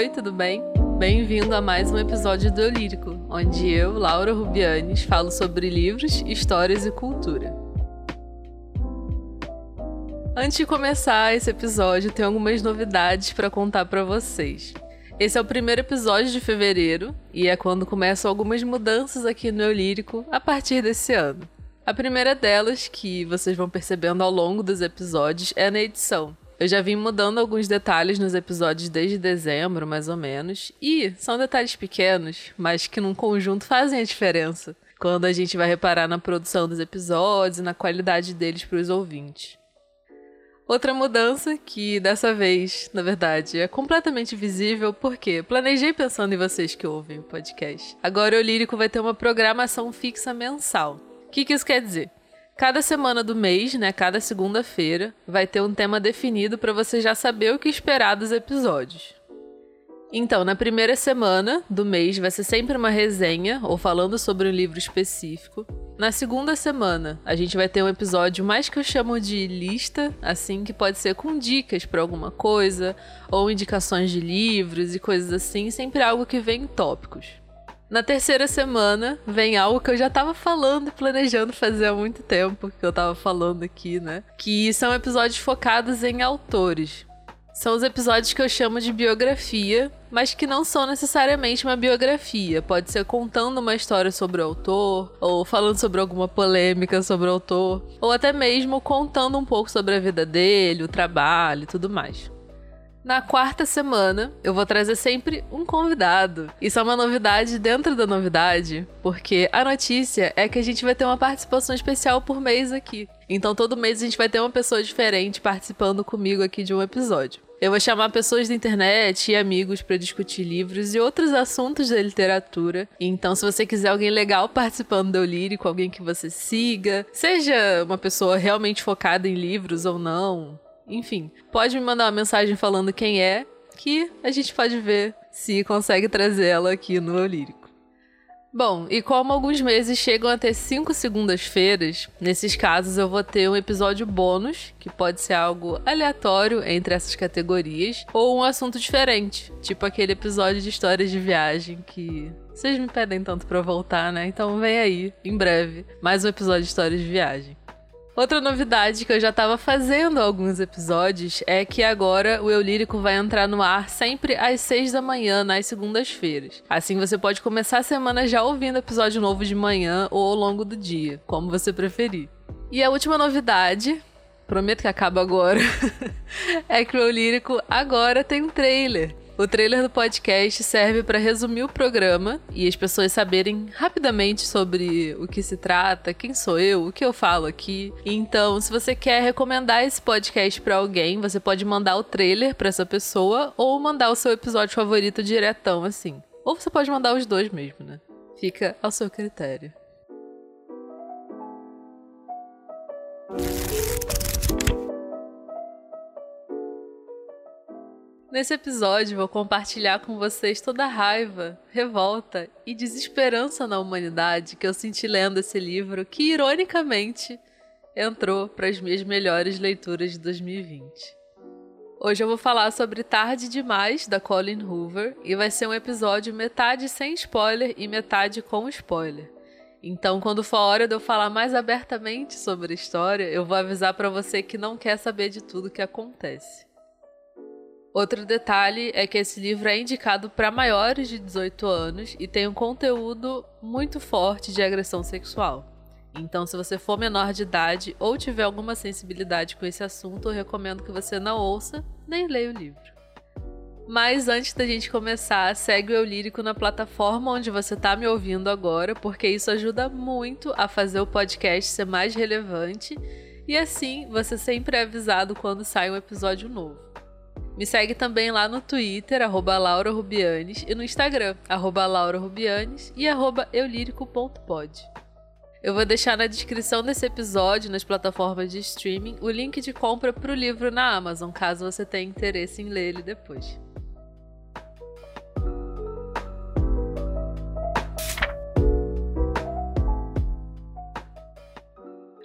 Oi, tudo bem? Bem-vindo a mais um episódio do Eu Lírico, onde eu, Laura Rubianes, falo sobre livros, histórias e cultura. Antes de começar esse episódio, tenho algumas novidades para contar para vocês. Esse é o primeiro episódio de fevereiro e é quando começam algumas mudanças aqui no Eu Lírico a partir desse ano. A primeira delas, que vocês vão percebendo ao longo dos episódios, é na edição. Eu já vim mudando alguns detalhes nos episódios desde dezembro, mais ou menos. E são detalhes pequenos, mas que num conjunto fazem a diferença. Quando a gente vai reparar na produção dos episódios e na qualidade deles para os ouvintes. Outra mudança, que dessa vez, na verdade, é completamente visível, porque planejei pensando em vocês que ouvem o podcast. Agora o Lírico vai ter uma programação fixa mensal. O que, que isso quer dizer? Cada semana do mês, né, cada segunda-feira, vai ter um tema definido para você já saber o que esperar dos episódios. Então, na primeira semana do mês vai ser sempre uma resenha ou falando sobre um livro específico. Na segunda semana, a gente vai ter um episódio mais que eu chamo de lista, assim, que pode ser com dicas para alguma coisa, ou indicações de livros e coisas assim, sempre algo que vem em tópicos. Na terceira semana vem algo que eu já tava falando e planejando fazer há muito tempo, que eu tava falando aqui, né? Que são episódios focados em autores. São os episódios que eu chamo de biografia, mas que não são necessariamente uma biografia. Pode ser contando uma história sobre o autor, ou falando sobre alguma polêmica sobre o autor, ou até mesmo contando um pouco sobre a vida dele, o trabalho e tudo mais. Na quarta semana, eu vou trazer sempre um convidado. Isso é uma novidade dentro da novidade, porque a notícia é que a gente vai ter uma participação especial por mês aqui. Então, todo mês a gente vai ter uma pessoa diferente participando comigo aqui de um episódio. Eu vou chamar pessoas da internet e amigos para discutir livros e outros assuntos da literatura. Então, se você quiser alguém legal participando do Lírico, alguém que você siga, seja uma pessoa realmente focada em livros ou não, enfim, pode me mandar uma mensagem falando quem é, que a gente pode ver se consegue trazer ela aqui no Eu Lírico. Bom, e como alguns meses chegam a ter cinco segundas-feiras, nesses casos eu vou ter um episódio bônus, que pode ser algo aleatório entre essas categorias, ou um assunto diferente, tipo aquele episódio de histórias de viagem que vocês me pedem tanto para voltar, né? Então vem aí, em breve, mais um episódio de histórias de viagem. Outra novidade que eu já estava fazendo alguns episódios é que agora o Eu Lírico vai entrar no ar sempre às 6 da manhã, nas segundas-feiras. Assim você pode começar a semana já ouvindo episódio novo de manhã ou ao longo do dia, como você preferir. E a última novidade, prometo que acaba agora, é que o Eu Lírico agora tem um trailer. O trailer do podcast serve para resumir o programa e as pessoas saberem rapidamente sobre o que se trata, quem sou eu, o que eu falo aqui. Então, se você quer recomendar esse podcast para alguém, você pode mandar o trailer para essa pessoa ou mandar o seu episódio favorito diretão assim. Ou você pode mandar os dois mesmo, né? Fica ao seu critério. Nesse episódio, vou compartilhar com vocês toda a raiva, revolta e desesperança na humanidade que eu senti lendo esse livro, que ironicamente entrou para as minhas melhores leituras de 2020. Hoje eu vou falar sobre Tarde Demais, da Colin Hoover, e vai ser um episódio metade sem spoiler e metade com spoiler. Então, quando for a hora de eu falar mais abertamente sobre a história, eu vou avisar para você que não quer saber de tudo que acontece. Outro detalhe é que esse livro é indicado para maiores de 18 anos e tem um conteúdo muito forte de agressão sexual. Então, se você for menor de idade ou tiver alguma sensibilidade com esse assunto, eu recomendo que você não ouça nem leia o livro. Mas antes da gente começar, segue o Eu Lírico na plataforma onde você está me ouvindo agora, porque isso ajuda muito a fazer o podcast ser mais relevante e assim você sempre é avisado quando sai um episódio novo. Me segue também lá no Twitter, arroba Laura Rubianes, e no Instagram, arroba Laura Rubianes e arroba eulírico.pod. Eu vou deixar na descrição desse episódio, nas plataformas de streaming, o link de compra para o livro na Amazon, caso você tenha interesse em ler ele depois.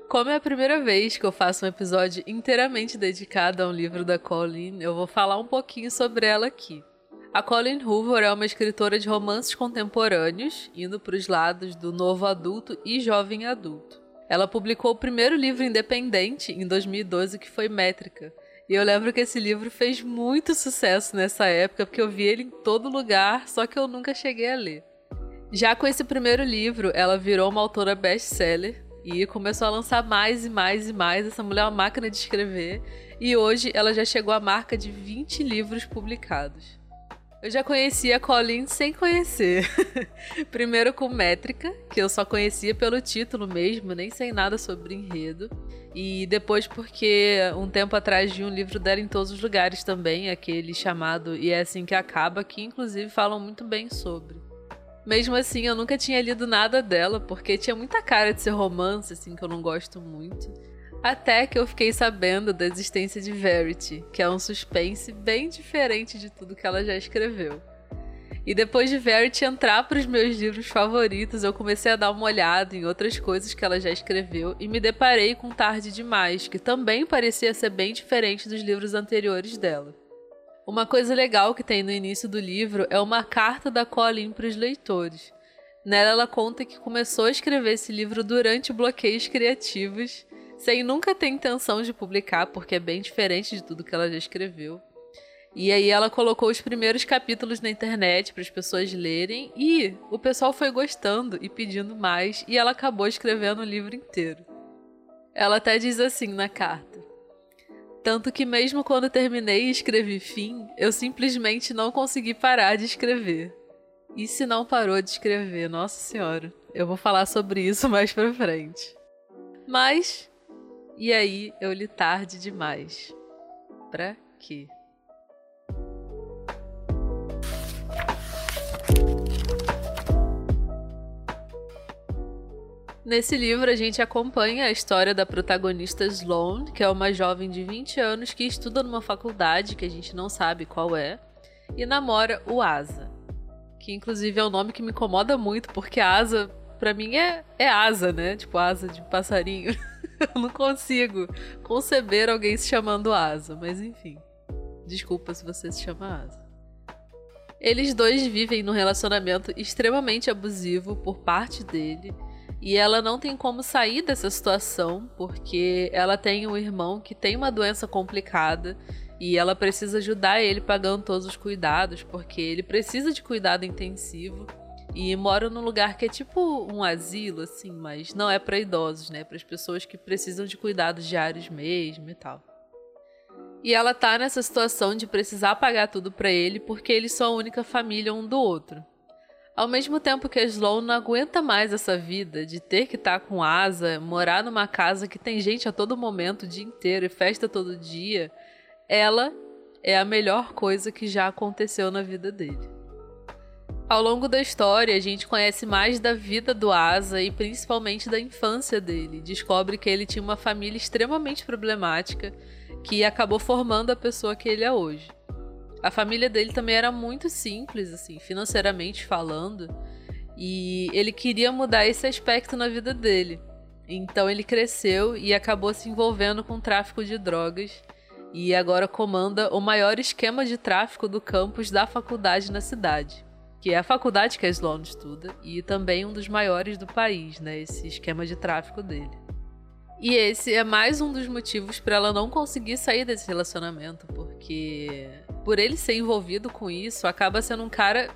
Como é a primeira vez que eu faço um episódio inteiramente dedicado a um livro da Colleen, eu vou falar um pouquinho sobre ela aqui. A Colleen Hoover é uma escritora de romances contemporâneos, indo para os lados do novo adulto e jovem adulto. Ela publicou o primeiro livro independente em 2012, que foi Métrica. E eu lembro que esse livro fez muito sucesso nessa época, porque eu vi ele em todo lugar, só que eu nunca cheguei a ler. Já com esse primeiro livro, ela virou uma autora best-seller e começou a lançar mais e mais e mais. Essa mulher é uma máquina de escrever. E hoje ela já chegou à marca de 20 livros publicados. Eu já conhecia a Colleen sem conhecer. Primeiro com Métrica, que eu só conhecia pelo título mesmo, nem sei nada sobre enredo. E depois porque um tempo atrás vi um livro dela em todos os lugares também, aquele chamado E é assim que acaba, que inclusive falam muito bem sobre. Mesmo assim, eu nunca tinha lido nada dela, porque tinha muita cara de ser romance, assim, que eu não gosto muito. Até que eu fiquei sabendo da existência de Verity, que é um suspense bem diferente de tudo que ela já escreveu. E depois de Verity entrar para os meus livros favoritos, eu comecei a dar uma olhada em outras coisas que ela já escreveu e me deparei com Tarde Demais, que também parecia ser bem diferente dos livros anteriores dela. Uma coisa legal que tem no início do livro é uma carta da Colin para os leitores. Nela ela conta que começou a escrever esse livro durante bloqueios criativos sem nunca ter intenção de publicar, porque é bem diferente de tudo que ela já escreveu. E aí ela colocou os primeiros capítulos na internet para as pessoas lerem e o pessoal foi gostando e pedindo mais e ela acabou escrevendo o livro inteiro. Ela até diz assim na carta: Tanto que mesmo quando terminei e escrevi fim, eu simplesmente não consegui parar de escrever. E se não parou de escrever, nossa senhora, eu vou falar sobre isso mais pra frente. Mas e aí eu li tarde demais. Pra quê? Nesse livro, a gente acompanha a história da protagonista Sloane, que é uma jovem de 20 anos que estuda numa faculdade que a gente não sabe qual é, e namora o Asa. Que inclusive é um nome que me incomoda muito, porque Asa, pra mim, é, é asa, né? Tipo, asa de passarinho. Eu não consigo conceber alguém se chamando Asa, mas enfim. Desculpa se você se chama Asa. Eles dois vivem num relacionamento extremamente abusivo por parte dele. E ela não tem como sair dessa situação, porque ela tem um irmão que tem uma doença complicada e ela precisa ajudar ele pagando todos os cuidados, porque ele precisa de cuidado intensivo. E moro num lugar que é tipo um asilo, assim, mas não é para idosos, né? Para as pessoas que precisam de cuidados diários mesmo e tal. E ela tá nessa situação de precisar pagar tudo para ele porque eles são a única família um do outro. Ao mesmo tempo que a Sloan não aguenta mais essa vida de ter que estar tá com asa, morar numa casa que tem gente a todo momento, o dia inteiro e festa todo dia, ela é a melhor coisa que já aconteceu na vida dele. Ao longo da história, a gente conhece mais da vida do Asa e principalmente da infância dele. Descobre que ele tinha uma família extremamente problemática que acabou formando a pessoa que ele é hoje. A família dele também era muito simples, assim, financeiramente falando, e ele queria mudar esse aspecto na vida dele. Então ele cresceu e acabou se envolvendo com tráfico de drogas e agora comanda o maior esquema de tráfico do campus da faculdade na cidade que é a faculdade que a Sloan estuda e também um dos maiores do país, né? Esse esquema de tráfico dele. E esse é mais um dos motivos para ela não conseguir sair desse relacionamento, porque por ele ser envolvido com isso, acaba sendo um cara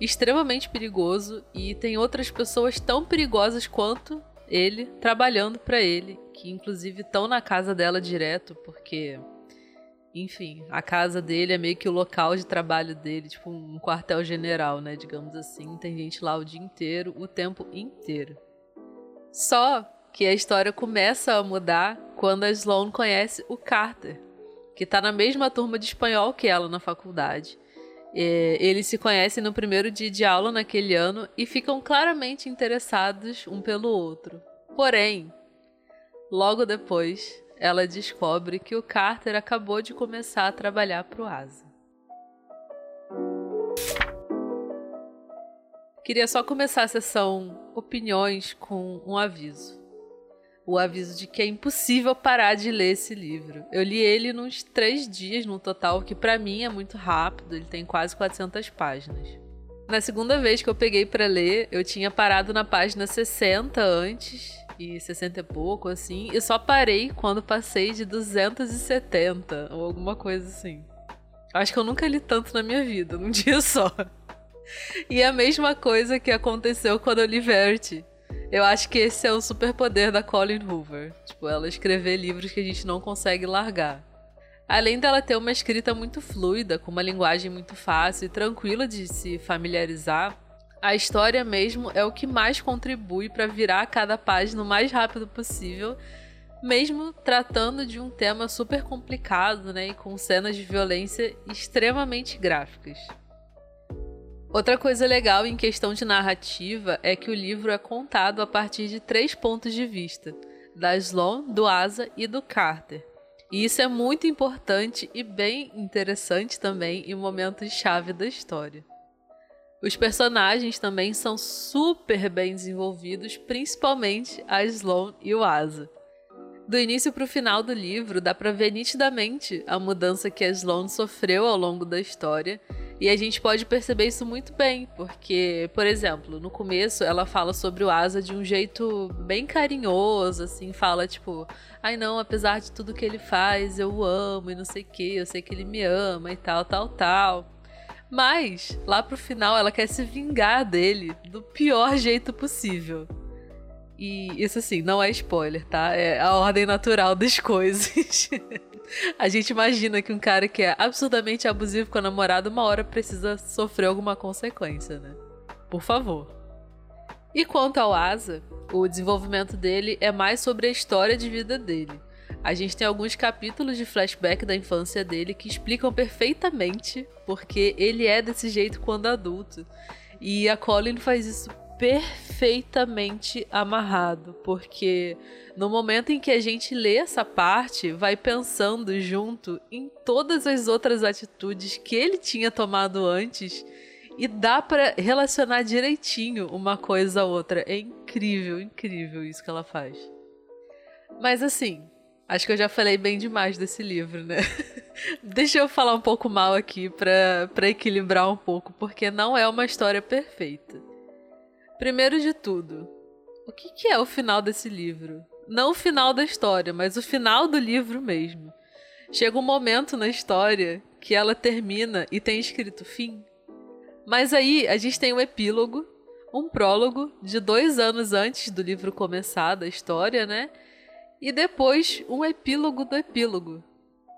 extremamente perigoso e tem outras pessoas tão perigosas quanto ele trabalhando para ele, que inclusive estão na casa dela direto, porque enfim, a casa dele é meio que o local de trabalho dele, tipo um quartel-general, né? Digamos assim. Tem gente lá o dia inteiro, o tempo inteiro. Só que a história começa a mudar quando a Sloan conhece o Carter, que tá na mesma turma de espanhol que ela na faculdade. E eles se conhecem no primeiro dia de aula naquele ano e ficam claramente interessados um pelo outro. Porém, logo depois, ela descobre que o Carter acabou de começar a trabalhar para o Asa. Queria só começar a sessão opiniões com um aviso. O aviso de que é impossível parar de ler esse livro. Eu li ele nos três dias no total, que para mim é muito rápido, ele tem quase 400 páginas. Na segunda vez que eu peguei para ler, eu tinha parado na página 60 antes, e 60 e pouco, assim, e só parei quando passei de 270, ou alguma coisa assim. Acho que eu nunca li tanto na minha vida, num dia só. E a mesma coisa que aconteceu quando eu li Verity. Eu acho que esse é o superpoder da Colin Hoover. Tipo, ela escrever livros que a gente não consegue largar. Além dela ter uma escrita muito fluida, com uma linguagem muito fácil e tranquila de se familiarizar, a história mesmo é o que mais contribui para virar cada página o mais rápido possível, mesmo tratando de um tema super complicado, né, e com cenas de violência extremamente gráficas. Outra coisa legal em questão de narrativa é que o livro é contado a partir de três pontos de vista: da Sloan, do Asa e do Carter. E isso é muito importante e bem interessante também em momentos chave da história. Os personagens também são super bem desenvolvidos, principalmente a Sloan e o Asa. Do início para o final do livro, dá para ver nitidamente a mudança que a Sloan sofreu ao longo da história e a gente pode perceber isso muito bem, porque, por exemplo, no começo ela fala sobre o Asa de um jeito bem carinhoso, assim, fala tipo, ai não, apesar de tudo que ele faz, eu o amo e não sei o que, eu sei que ele me ama e tal, tal, tal. Mas, lá pro final, ela quer se vingar dele do pior jeito possível. E isso, assim, não é spoiler, tá? É a ordem natural das coisas. A gente imagina que um cara que é absurdamente abusivo com a namorada, uma hora precisa sofrer alguma consequência, né? Por favor. E quanto ao Asa, o desenvolvimento dele é mais sobre a história de vida dele. A gente tem alguns capítulos de flashback da infância dele que explicam perfeitamente porque ele é desse jeito quando adulto. E a Colin faz isso perfeitamente amarrado, porque no momento em que a gente lê essa parte, vai pensando junto em todas as outras atitudes que ele tinha tomado antes e dá para relacionar direitinho uma coisa a outra. É incrível, incrível isso que ela faz. Mas assim, acho que eu já falei bem demais desse livro, né? Deixa eu falar um pouco mal aqui para equilibrar um pouco, porque não é uma história perfeita. Primeiro de tudo, o que, que é o final desse livro? Não o final da história, mas o final do livro mesmo. Chega um momento na história que ela termina e tem escrito fim. Mas aí a gente tem um epílogo, um prólogo de dois anos antes do livro começar da história, né? E depois um epílogo do epílogo.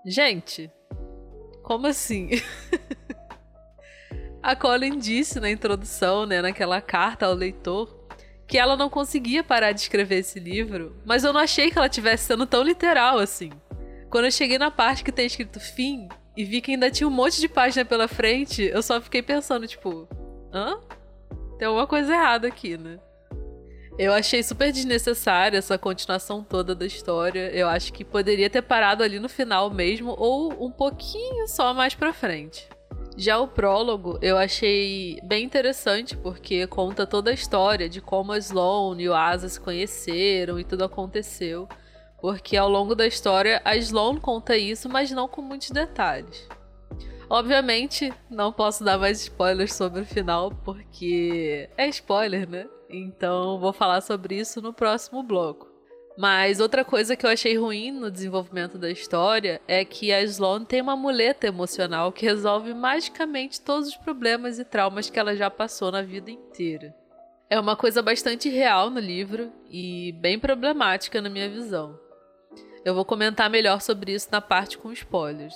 Gente, como assim? A Colin disse na introdução, né, naquela carta ao leitor, que ela não conseguia parar de escrever esse livro, mas eu não achei que ela estivesse sendo tão literal assim. Quando eu cheguei na parte que tem escrito fim e vi que ainda tinha um monte de página pela frente, eu só fiquei pensando, tipo, hã? Tem alguma coisa errada aqui, né? Eu achei super desnecessária essa continuação toda da história. Eu acho que poderia ter parado ali no final mesmo, ou um pouquinho só mais pra frente. Já o prólogo eu achei bem interessante porque conta toda a história de como a Sloane e o Asa se conheceram e tudo aconteceu. Porque ao longo da história a Sloane conta isso, mas não com muitos detalhes. Obviamente, não posso dar mais spoilers sobre o final, porque é spoiler, né? Então vou falar sobre isso no próximo bloco. Mas outra coisa que eu achei ruim no desenvolvimento da história é que a Sloan tem uma muleta emocional que resolve magicamente todos os problemas e traumas que ela já passou na vida inteira. É uma coisa bastante real no livro e bem problemática na minha visão. Eu vou comentar melhor sobre isso na parte com spoilers.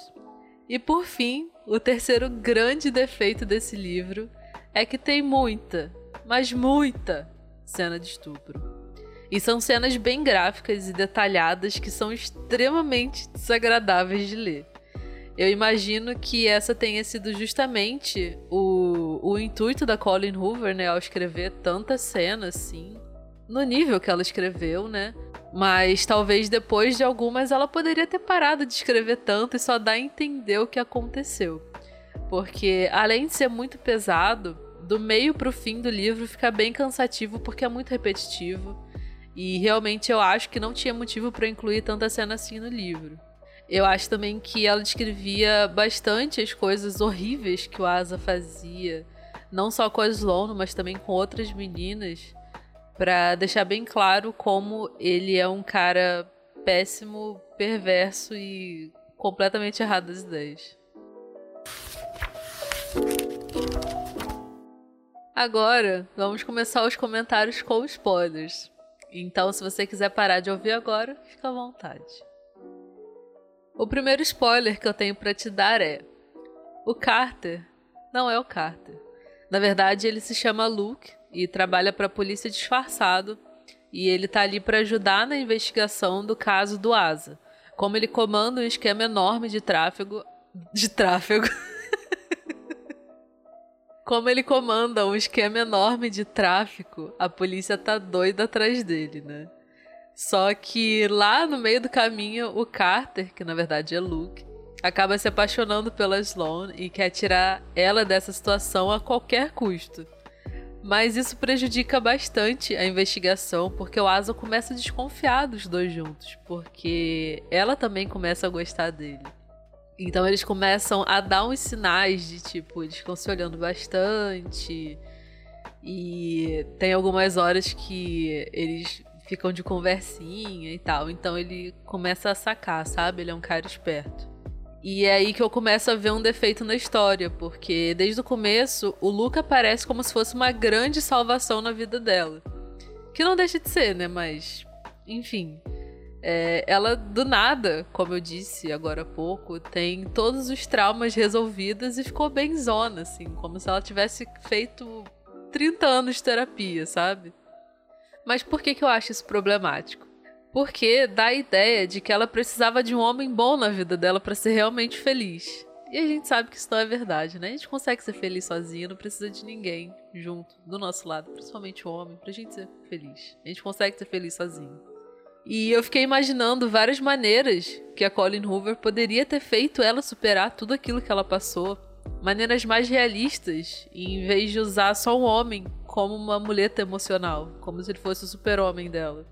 E por fim, o terceiro grande defeito desse livro é que tem muita, mas muita cena de estupro. E são cenas bem gráficas e detalhadas que são extremamente desagradáveis de ler. Eu imagino que essa tenha sido justamente o, o intuito da Colin Hoover, né, ao escrever tantas cenas assim, no nível que ela escreveu, né? Mas talvez depois de algumas ela poderia ter parado de escrever tanto e só dar a entender o que aconteceu. Porque além de ser muito pesado, do meio pro fim do livro fica bem cansativo porque é muito repetitivo E realmente eu acho que não tinha motivo para incluir tanta cena assim no livro. Eu acho também que ela descrevia bastante as coisas horríveis que o Asa fazia, não só com a Sloane, mas também com outras meninas, para deixar bem claro como ele é um cara péssimo, perverso e completamente errado das ideias. Agora, vamos começar os comentários com spoilers. Então, se você quiser parar de ouvir agora, fica à vontade. O primeiro spoiler que eu tenho para te dar é: o Carter não é o Carter. Na verdade, ele se chama Luke e trabalha para a polícia disfarçado, e ele tá ali para ajudar na investigação do caso do Asa. Como ele comanda um esquema enorme de tráfego, de tráfego Como ele comanda um esquema enorme de tráfico, a polícia tá doida atrás dele, né? Só que lá no meio do caminho, o Carter, que na verdade é Luke, acaba se apaixonando pela Sloane e quer tirar ela dessa situação a qualquer custo. Mas isso prejudica bastante a investigação, porque o Asa começa a desconfiar dos dois juntos, porque ela também começa a gostar dele. Então eles começam a dar uns sinais de tipo, eles ficam se olhando bastante. E tem algumas horas que eles ficam de conversinha e tal. Então ele começa a sacar, sabe? Ele é um cara esperto. E é aí que eu começo a ver um defeito na história, porque desde o começo o Luca parece como se fosse uma grande salvação na vida dela. Que não deixa de ser, né? Mas, enfim. É, ela, do nada, como eu disse agora há pouco, tem todos os traumas resolvidos e ficou bem zona, assim, como se ela tivesse feito 30 anos de terapia, sabe? Mas por que, que eu acho isso problemático? Porque dá a ideia de que ela precisava de um homem bom na vida dela para ser realmente feliz. E a gente sabe que isso não é verdade, né? A gente consegue ser feliz sozinha, não precisa de ninguém junto, do nosso lado, principalmente o homem, pra gente ser feliz. A gente consegue ser feliz sozinho. E eu fiquei imaginando várias maneiras que a Colin Hoover poderia ter feito ela superar tudo aquilo que ela passou. Maneiras mais realistas, em vez de usar só um homem como uma muleta emocional, como se ele fosse o super-homem dela.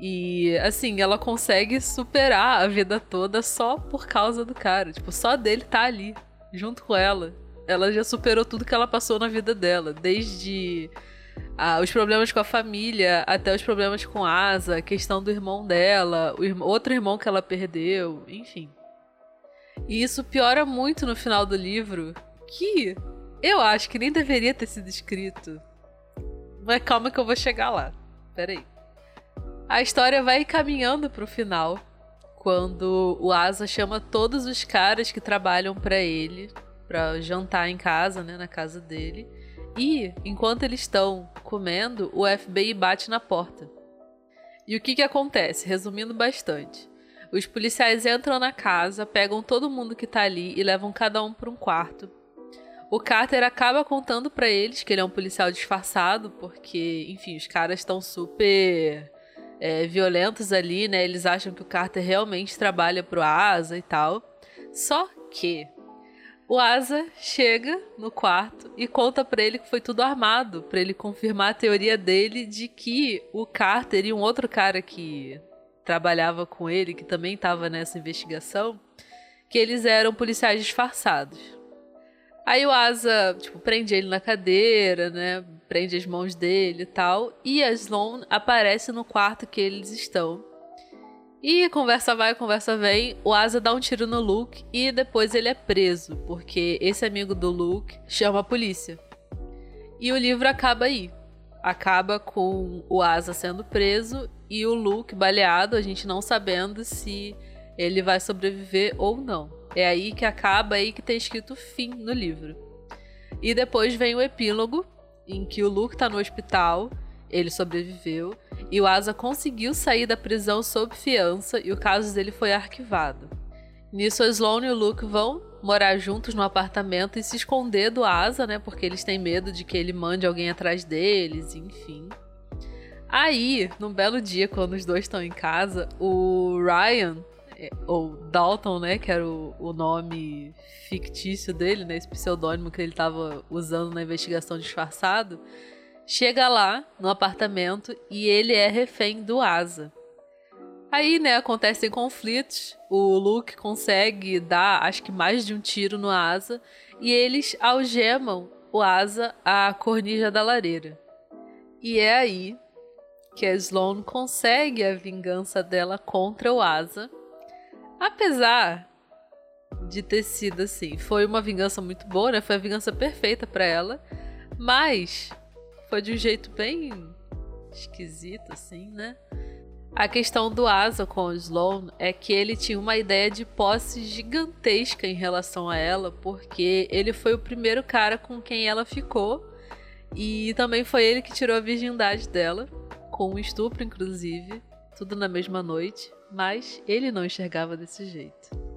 E assim, ela consegue superar a vida toda só por causa do cara. Tipo, só dele tá ali, junto com ela. Ela já superou tudo que ela passou na vida dela, desde ah, os problemas com a família, até os problemas com Asa, a questão do irmão dela, o outro irmão que ela perdeu, enfim. E isso piora muito no final do livro, que eu acho que nem deveria ter sido escrito. Mas calma que eu vou chegar lá. Peraí. A história vai caminhando pro final, quando o Asa chama todos os caras que trabalham para ele para jantar em casa, né, na casa dele e, enquanto eles estão comendo, o FBI bate na porta. E o que, que acontece? Resumindo bastante. Os policiais entram na casa, pegam todo mundo que tá ali e levam cada um para um quarto. O Carter acaba contando para eles que ele é um policial disfarçado, porque, enfim, os caras estão super é, violentos ali, né? Eles acham que o Carter realmente trabalha pro Asa e tal. Só que o Asa chega no quarto e conta para ele que foi tudo armado, para ele confirmar a teoria dele de que o Carter e um outro cara que trabalhava com ele, que também estava nessa investigação, que eles eram policiais disfarçados. Aí o Asa, tipo, prende ele na cadeira, né? Prende as mãos dele e tal. E a Sloane aparece no quarto que eles estão. E conversa vai, conversa vem, o Asa dá um tiro no Luke e depois ele é preso, porque esse amigo do Luke chama a polícia. E o livro acaba aí. Acaba com o Asa sendo preso e o Luke baleado, a gente não sabendo se ele vai sobreviver ou não. É aí que acaba, aí que tem escrito fim no livro. E depois vem o epílogo, em que o Luke tá no hospital ele sobreviveu e o Asa conseguiu sair da prisão sob fiança e o caso dele foi arquivado. Nisso, a Sloane e o Luke vão morar juntos no apartamento e se esconder do Asa, né? Porque eles têm medo de que ele mande alguém atrás deles, enfim. Aí, num belo dia, quando os dois estão em casa, o Ryan, é, ou Dalton, né? Que era o, o nome fictício dele, né? Esse pseudônimo que ele estava usando na investigação disfarçado chega lá no apartamento e ele é refém do Asa. Aí, né, acontecem conflitos. O Luke consegue dar, acho que mais de um tiro no Asa e eles algemam o Asa à cornija da lareira. E é aí que a Sloane consegue a vingança dela contra o Asa. Apesar de ter sido assim, foi uma vingança muito boa, né? Foi a vingança perfeita para ela, mas foi de um jeito bem esquisito assim, né? A questão do Asa com o Sloan é que ele tinha uma ideia de posse gigantesca em relação a ela, porque ele foi o primeiro cara com quem ela ficou e também foi ele que tirou a virgindade dela, com um estupro inclusive, tudo na mesma noite, mas ele não enxergava desse jeito.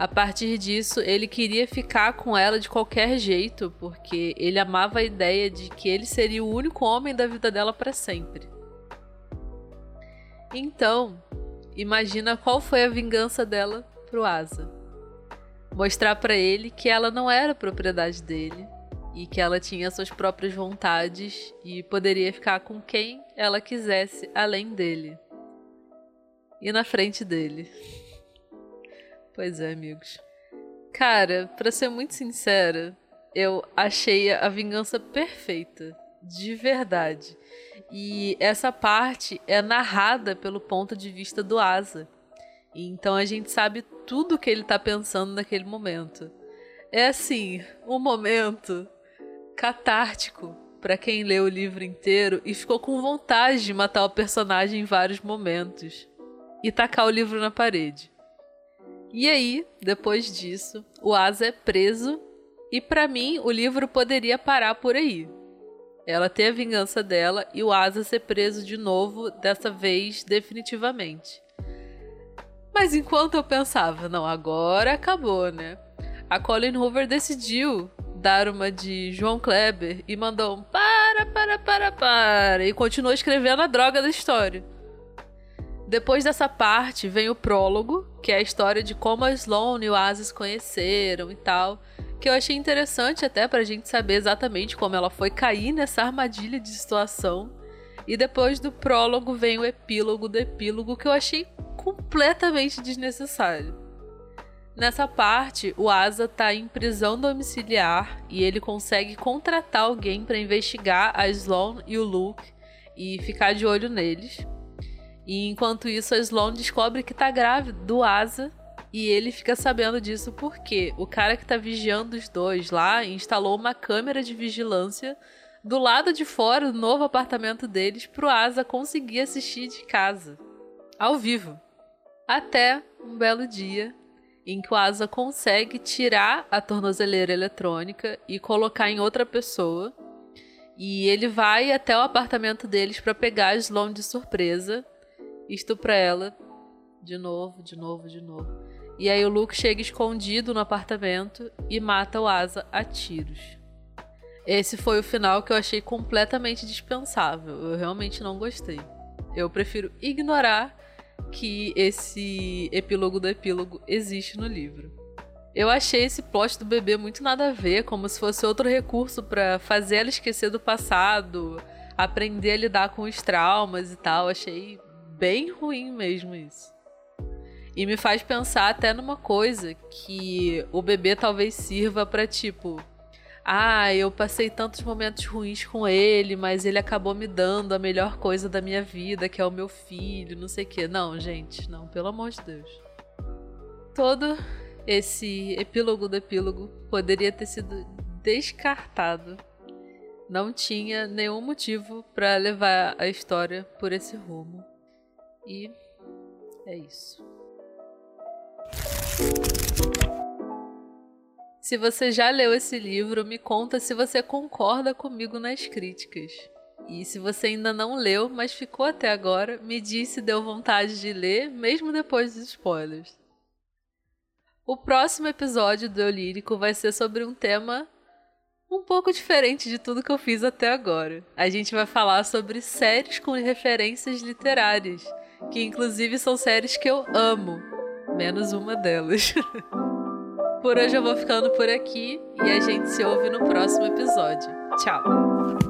A partir disso, ele queria ficar com ela de qualquer jeito, porque ele amava a ideia de que ele seria o único homem da vida dela para sempre. Então, imagina qual foi a vingança dela pro Asa. Mostrar para ele que ela não era propriedade dele e que ela tinha suas próprias vontades e poderia ficar com quem ela quisesse além dele. E na frente dele. Pois é, amigos. Cara, para ser muito sincera, eu achei a vingança perfeita, de verdade. E essa parte é narrada pelo ponto de vista do Asa. Então a gente sabe tudo o que ele tá pensando naquele momento. É assim, um momento catártico para quem leu o livro inteiro e ficou com vontade de matar o personagem em vários momentos e tacar o livro na parede. E aí, depois disso, o Asa é preso e para mim o livro poderia parar por aí. Ela ter a vingança dela e o Asa ser preso de novo, dessa vez definitivamente. Mas enquanto eu pensava, não, agora acabou, né? A Colin Hoover decidiu dar uma de João Kleber e mandou um para, para, para, para e continuou escrevendo a droga da história. Depois dessa parte vem o prólogo, que é a história de como a Sloane e o Asa se conheceram e tal que eu achei interessante até pra gente saber exatamente como ela foi cair nessa armadilha de situação. E depois do prólogo vem o epílogo do epílogo que eu achei completamente desnecessário. Nessa parte, o Asa tá em prisão domiciliar e ele consegue contratar alguém para investigar a Sloane e o Luke e ficar de olho neles. E enquanto isso, a Sloane descobre que tá grávida do Asa e ele fica sabendo disso porque o cara que tá vigiando os dois lá instalou uma câmera de vigilância do lado de fora do novo apartamento deles pro Asa conseguir assistir de casa, ao vivo. Até um belo dia em que o Asa consegue tirar a tornozeleira eletrônica e colocar em outra pessoa. E ele vai até o apartamento deles para pegar a Sloan de surpresa, estupra ela de novo, de novo, de novo. E aí o Luke chega escondido no apartamento e mata o Asa a tiros. Esse foi o final que eu achei completamente dispensável. Eu realmente não gostei. Eu prefiro ignorar que esse epílogo do epílogo existe no livro. Eu achei esse plot do bebê muito nada a ver, como se fosse outro recurso para fazer ela esquecer do passado, aprender a lidar com os traumas e tal. Achei bem ruim mesmo isso. E me faz pensar até numa coisa que o bebê talvez sirva para tipo, ah, eu passei tantos momentos ruins com ele, mas ele acabou me dando a melhor coisa da minha vida, que é o meu filho, não sei o quê. Não, gente, não, pelo amor de Deus. Todo esse epílogo do epílogo poderia ter sido descartado. Não tinha nenhum motivo para levar a história por esse rumo. E é isso. Se você já leu esse livro, me conta se você concorda comigo nas críticas. E se você ainda não leu, mas ficou até agora, me diz se deu vontade de ler, mesmo depois dos spoilers. O próximo episódio do Eu Lírico vai ser sobre um tema um pouco diferente de tudo que eu fiz até agora. A gente vai falar sobre séries com referências literárias, que inclusive são séries que eu amo menos uma delas. por hoje eu vou ficando por aqui e a gente se ouve no próximo episódio. Tchau!